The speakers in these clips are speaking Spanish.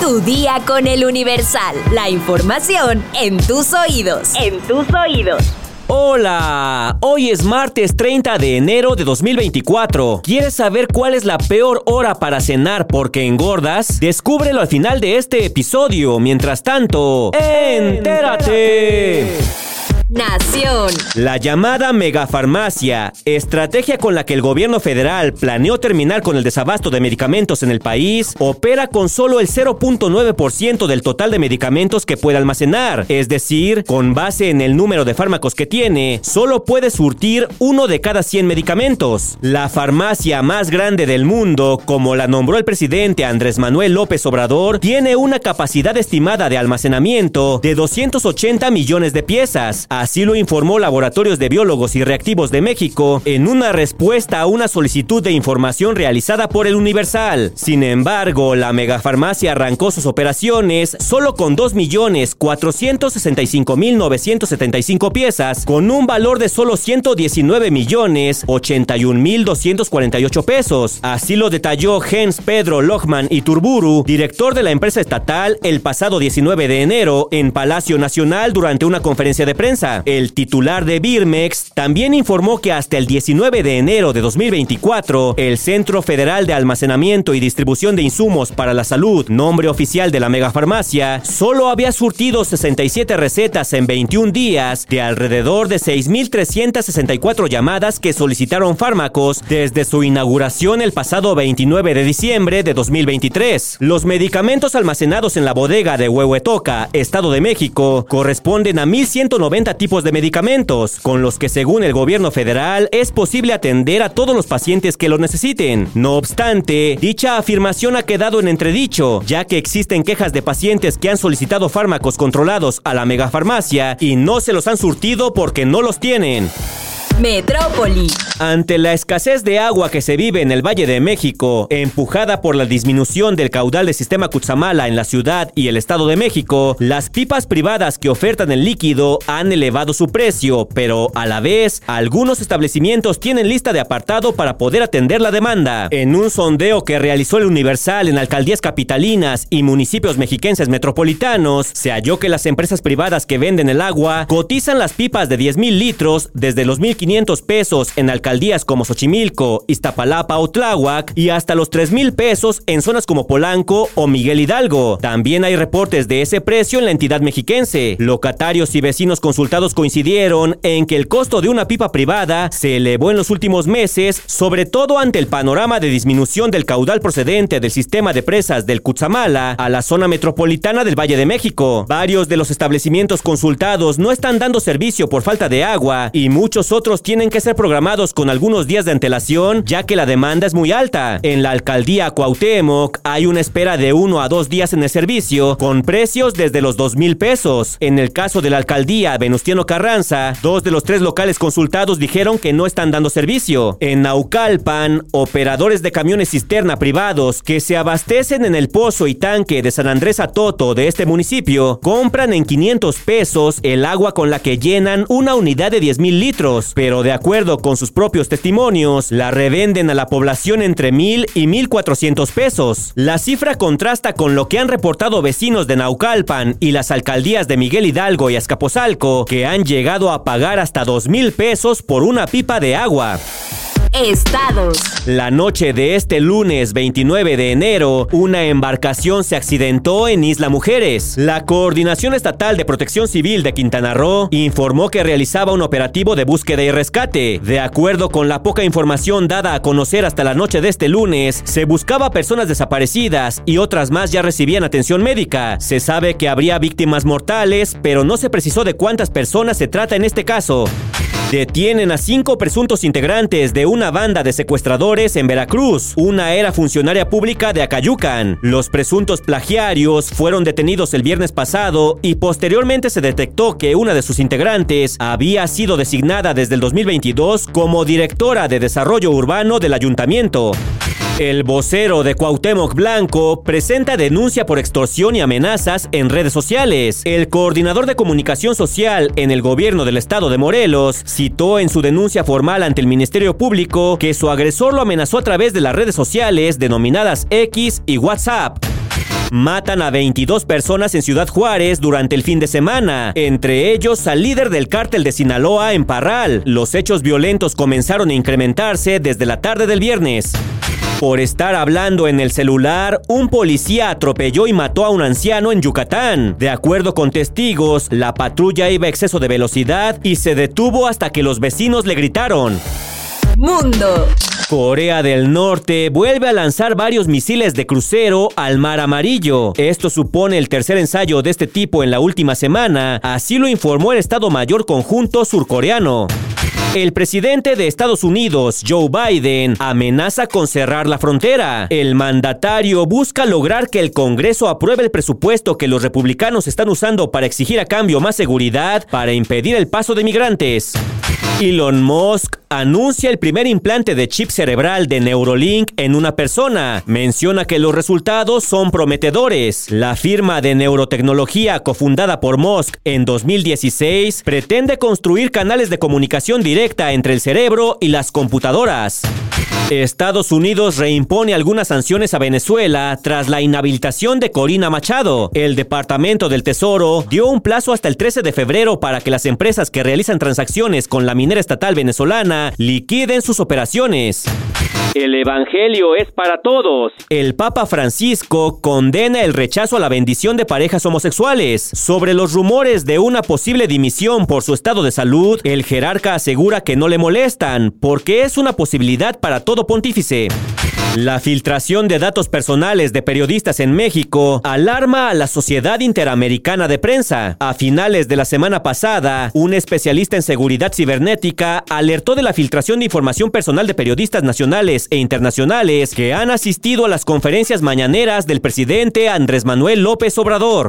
Tu día con el Universal. La información en tus oídos. En tus oídos. Hola, hoy es martes 30 de enero de 2024. ¿Quieres saber cuál es la peor hora para cenar porque engordas? Descúbrelo al final de este episodio. Mientras tanto, entérate. Nación. La llamada megafarmacia, estrategia con la que el gobierno federal planeó terminar con el desabasto de medicamentos en el país, opera con solo el 0.9% del total de medicamentos que puede almacenar. Es decir, con base en el número de fármacos que tiene, solo puede surtir uno de cada 100 medicamentos. La farmacia más grande del mundo, como la nombró el presidente Andrés Manuel López Obrador, tiene una capacidad estimada de almacenamiento de 280 millones de piezas. Así lo informó Laboratorios de Biólogos y Reactivos de México en una respuesta a una solicitud de información realizada por el Universal. Sin embargo, la megafarmacia arrancó sus operaciones solo con 2.465.975 piezas, con un valor de solo 119.081.248 pesos. Así lo detalló Jens Pedro Lochman y Turburu, director de la empresa estatal, el pasado 19 de enero en Palacio Nacional durante una conferencia de prensa. El titular de Birmex también informó que hasta el 19 de enero de 2024, el Centro Federal de Almacenamiento y Distribución de Insumos para la Salud, nombre oficial de la megafarmacia, solo había surtido 67 recetas en 21 días de alrededor de 6.364 llamadas que solicitaron fármacos desde su inauguración el pasado 29 de diciembre de 2023. Los medicamentos almacenados en la bodega de Huehuetoca, Estado de México, corresponden a 1.190 tipos de medicamentos, con los que según el gobierno federal es posible atender a todos los pacientes que lo necesiten. No obstante, dicha afirmación ha quedado en entredicho, ya que existen quejas de pacientes que han solicitado fármacos controlados a la megafarmacia y no se los han surtido porque no los tienen. Metrópoli. Ante la escasez de agua que se vive en el Valle de México, empujada por la disminución del caudal del sistema Cutzamala en la ciudad y el Estado de México, las pipas privadas que ofertan el líquido han elevado su precio, pero a la vez, algunos establecimientos tienen lista de apartado para poder atender la demanda. En un sondeo que realizó el Universal en alcaldías capitalinas y municipios mexiquenses metropolitanos, se halló que las empresas privadas que venden el agua cotizan las pipas de 10 mil litros desde los 1.500 500 pesos en alcaldías como Xochimilco, Iztapalapa o Tláhuac y hasta los 3 mil pesos en zonas como Polanco o Miguel Hidalgo. También hay reportes de ese precio en la entidad mexiquense. Locatarios y vecinos consultados coincidieron en que el costo de una pipa privada se elevó en los últimos meses, sobre todo ante el panorama de disminución del caudal procedente del sistema de presas del Cutzamala a la zona metropolitana del Valle de México. Varios de los establecimientos consultados no están dando servicio por falta de agua y muchos otros tienen que ser programados con algunos días de antelación, ya que la demanda es muy alta. En la alcaldía Cuauhtémoc hay una espera de uno a dos días en el servicio, con precios desde los dos mil pesos. En el caso de la alcaldía Venustiano Carranza, dos de los tres locales consultados dijeron que no están dando servicio. En Naucalpan, operadores de camiones cisterna privados que se abastecen en el pozo y tanque de San Andrés Atoto de este municipio, compran en 500 pesos el agua con la que llenan una unidad de 10 mil litros pero de acuerdo con sus propios testimonios, la revenden a la población entre mil y mil cuatrocientos pesos. La cifra contrasta con lo que han reportado vecinos de Naucalpan y las alcaldías de Miguel Hidalgo y Azcapotzalco, que han llegado a pagar hasta dos mil pesos por una pipa de agua. Estados. La noche de este lunes 29 de enero, una embarcación se accidentó en Isla Mujeres. La Coordinación Estatal de Protección Civil de Quintana Roo informó que realizaba un operativo de búsqueda y rescate. De acuerdo con la poca información dada a conocer hasta la noche de este lunes, se buscaba personas desaparecidas y otras más ya recibían atención médica. Se sabe que habría víctimas mortales, pero no se precisó de cuántas personas se trata en este caso. Detienen a cinco presuntos integrantes de una banda de secuestradores en Veracruz. Una era funcionaria pública de Acayucan. Los presuntos plagiarios fueron detenidos el viernes pasado y posteriormente se detectó que una de sus integrantes había sido designada desde el 2022 como directora de desarrollo urbano del ayuntamiento. El vocero de Cuauhtémoc Blanco presenta denuncia por extorsión y amenazas en redes sociales. El coordinador de comunicación social en el gobierno del estado de Morelos citó en su denuncia formal ante el Ministerio Público que su agresor lo amenazó a través de las redes sociales denominadas X y WhatsApp. Matan a 22 personas en Ciudad Juárez durante el fin de semana, entre ellos al líder del cártel de Sinaloa en Parral. Los hechos violentos comenzaron a incrementarse desde la tarde del viernes. Por estar hablando en el celular, un policía atropelló y mató a un anciano en Yucatán. De acuerdo con testigos, la patrulla iba a exceso de velocidad y se detuvo hasta que los vecinos le gritaron. Mundo. Corea del Norte vuelve a lanzar varios misiles de crucero al Mar Amarillo. Esto supone el tercer ensayo de este tipo en la última semana, así lo informó el Estado Mayor Conjunto surcoreano. El presidente de Estados Unidos, Joe Biden, amenaza con cerrar la frontera. El mandatario busca lograr que el Congreso apruebe el presupuesto que los republicanos están usando para exigir a cambio más seguridad para impedir el paso de migrantes. Elon Musk anuncia el primer implante de chip cerebral de Neurolink en una persona. Menciona que los resultados son prometedores. La firma de neurotecnología cofundada por Musk en 2016 pretende construir canales de comunicación directa entre el cerebro y las computadoras. Estados Unidos reimpone algunas sanciones a Venezuela tras la inhabilitación de Corina Machado. El Departamento del Tesoro dio un plazo hasta el 13 de febrero para que las empresas que realizan transacciones con la minera estatal venezolana liquiden sus operaciones. El Evangelio es para todos. El Papa Francisco condena el rechazo a la bendición de parejas homosexuales. Sobre los rumores de una posible dimisión por su estado de salud, el jerarca que no le molestan, porque es una posibilidad para todo pontífice. La filtración de datos personales de periodistas en México alarma a la Sociedad Interamericana de Prensa. A finales de la semana pasada, un especialista en seguridad cibernética alertó de la filtración de información personal de periodistas nacionales e internacionales que han asistido a las conferencias mañaneras del presidente Andrés Manuel López Obrador.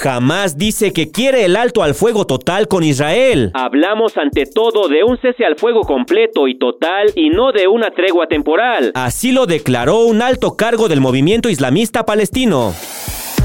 Jamás dice que quiere el alto al fuego total con Israel. Hablamos ante todo de un cese al fuego completo y total y no de una tregua temporal. Así lo declaró un alto cargo del movimiento islamista palestino.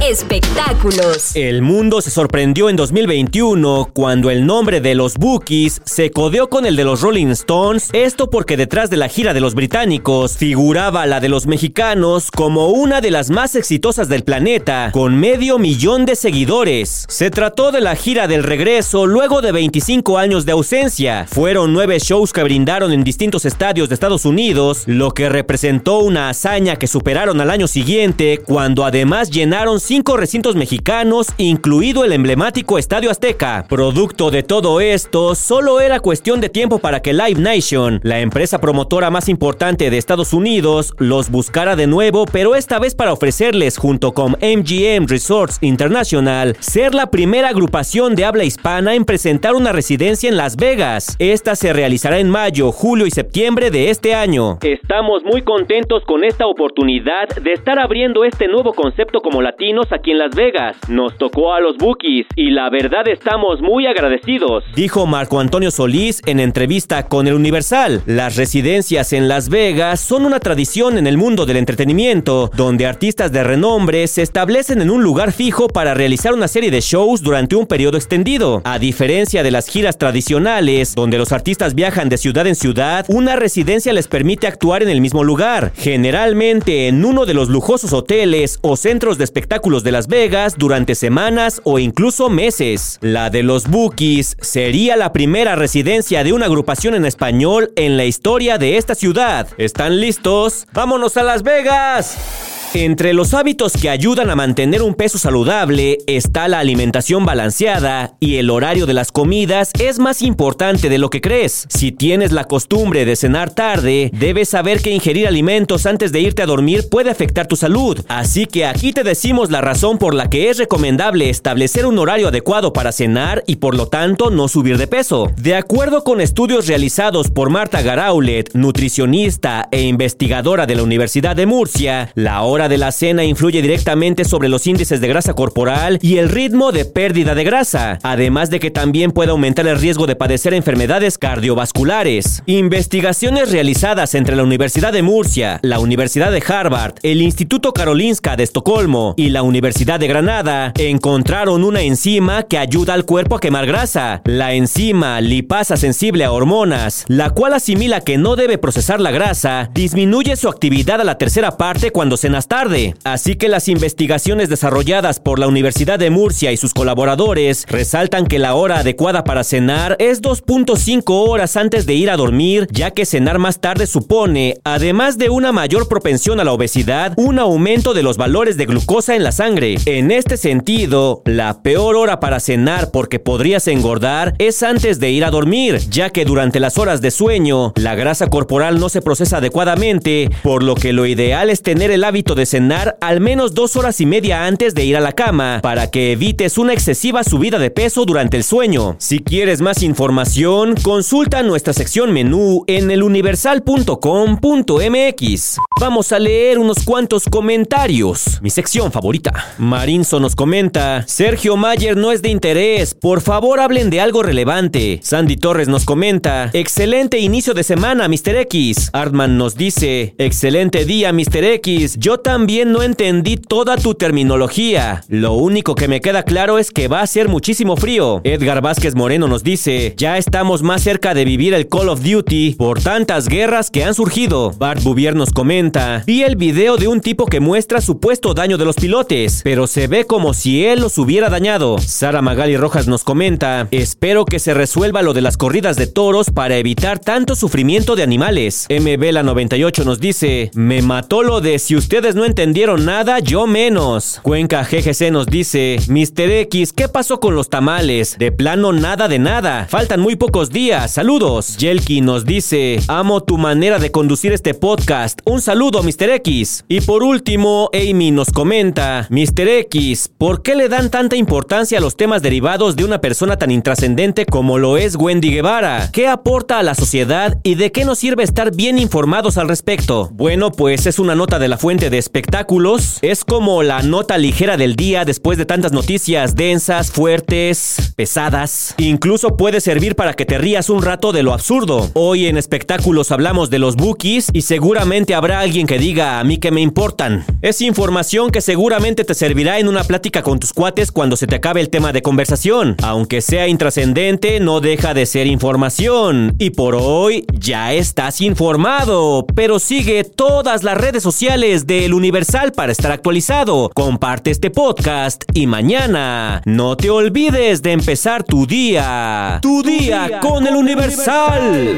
Espectáculos. El mundo se sorprendió en 2021 cuando el nombre de los Bookies se codeó con el de los Rolling Stones, esto porque detrás de la gira de los británicos figuraba la de los mexicanos como una de las más exitosas del planeta, con medio millón de seguidores. Se trató de la gira del regreso luego de 25 años de ausencia. Fueron nueve shows que brindaron en distintos estadios de Estados Unidos, lo que representó una hazaña que superaron al año siguiente cuando además llenaron cinco recintos mexicanos, incluido el emblemático Estadio Azteca. Producto de todo esto, solo era cuestión de tiempo para que Live Nation, la empresa promotora más importante de Estados Unidos, los buscara de nuevo, pero esta vez para ofrecerles, junto con MGM Resorts International, ser la primera agrupación de habla hispana en presentar una residencia en Las Vegas. Esta se realizará en mayo, julio y septiembre de este año. Estamos muy contentos con esta oportunidad de estar abriendo este nuevo concepto como aquí en Las Vegas. Nos tocó a los Bookies y la verdad estamos muy agradecidos. Dijo Marco Antonio Solís en entrevista con el Universal. Las residencias en Las Vegas son una tradición en el mundo del entretenimiento, donde artistas de renombre se establecen en un lugar fijo para realizar una serie de shows durante un periodo extendido. A diferencia de las giras tradicionales, donde los artistas viajan de ciudad en ciudad, una residencia les permite actuar en el mismo lugar, generalmente en uno de los lujosos hoteles o centros de espectáculos de Las Vegas durante semanas o incluso meses. La de los Bookies sería la primera residencia de una agrupación en español en la historia de esta ciudad. ¿Están listos? ¡Vámonos a Las Vegas! Entre los hábitos que ayudan a mantener un peso saludable está la alimentación balanceada y el horario de las comidas es más importante de lo que crees. Si tienes la costumbre de cenar tarde, debes saber que ingerir alimentos antes de irte a dormir puede afectar tu salud. Así que aquí te decimos la razón por la que es recomendable establecer un horario adecuado para cenar y por lo tanto no subir de peso. De acuerdo con estudios realizados por Marta Garaulet, nutricionista e investigadora de la Universidad de Murcia, la hora de la cena influye directamente sobre los índices de grasa corporal y el ritmo de pérdida de grasa, además de que también puede aumentar el riesgo de padecer enfermedades cardiovasculares. Investigaciones realizadas entre la Universidad de Murcia, la Universidad de Harvard, el Instituto Karolinska de Estocolmo y la Universidad de Granada encontraron una enzima que ayuda al cuerpo a quemar grasa, la enzima lipasa sensible a hormonas, la cual asimila que no debe procesar la grasa, disminuye su actividad a la tercera parte cuando se tarde. Así que las investigaciones desarrolladas por la Universidad de Murcia y sus colaboradores resaltan que la hora adecuada para cenar es 2.5 horas antes de ir a dormir, ya que cenar más tarde supone, además de una mayor propensión a la obesidad, un aumento de los valores de glucosa en la sangre. En este sentido, la peor hora para cenar porque podrías engordar es antes de ir a dormir, ya que durante las horas de sueño, la grasa corporal no se procesa adecuadamente, por lo que lo ideal es tener el hábito de cenar al menos dos horas y media antes de ir a la cama, para que evites una excesiva subida de peso durante el sueño. Si quieres más información, consulta nuestra sección menú en eluniversal.com.mx. Vamos a leer unos cuantos comentarios. Mi sección favorita. Marinzo nos comenta, Sergio Mayer no es de interés, por favor hablen de algo relevante. Sandy Torres nos comenta, excelente inicio de semana, Mr. X. Artman nos dice, excelente día, Mr. X. Yo también no entendí toda tu terminología. Lo único que me queda claro es que va a ser muchísimo frío. Edgar Vázquez Moreno nos dice, ya estamos más cerca de vivir el Call of Duty por tantas guerras que han surgido. Bart Bouvier nos comenta, vi el video de un tipo que muestra supuesto daño de los pilotes, pero se ve como si él los hubiera dañado. Sara Magali Rojas nos comenta, espero que se resuelva lo de las corridas de toros para evitar tanto sufrimiento de animales. MB la 98 nos dice, me mató lo de si ustedes no entendieron nada, yo menos. Cuenca GGC nos dice, Mr. X, ¿qué pasó con los tamales? De plano nada de nada. Faltan muy pocos días. Saludos. Yelki nos dice, amo tu manera de conducir este podcast. Un saludo, Mr. X. Y por último, Amy nos comenta, Mr. X, ¿por qué le dan tanta importancia a los temas derivados de una persona tan intrascendente como lo es Wendy Guevara? ¿Qué aporta a la sociedad y de qué nos sirve estar bien informados al respecto? Bueno, pues es una nota de la fuente de espectáculos. Es como la nota ligera del día después de tantas noticias densas, fuertes, pesadas. Incluso puede servir para que te rías un rato de lo absurdo. Hoy en espectáculos hablamos de los bookies y seguramente habrá alguien que diga a mí que me importan. Es información que seguramente te servirá en una plática con tus cuates cuando se te acabe el tema de conversación. Aunque sea intrascendente, no deja de ser información. Y por hoy ya estás informado. Pero sigue todas las redes sociales del Universal para estar actualizado. Comparte este podcast y mañana no te olvides de empezar tu día. Tu, día, con, el Universal.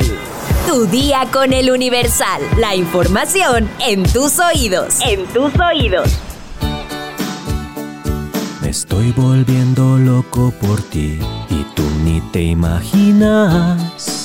Tu día con el Universal. La información en tus oídos. En tus oídos. Me estoy volviendo loco por ti y tú ni te imaginas.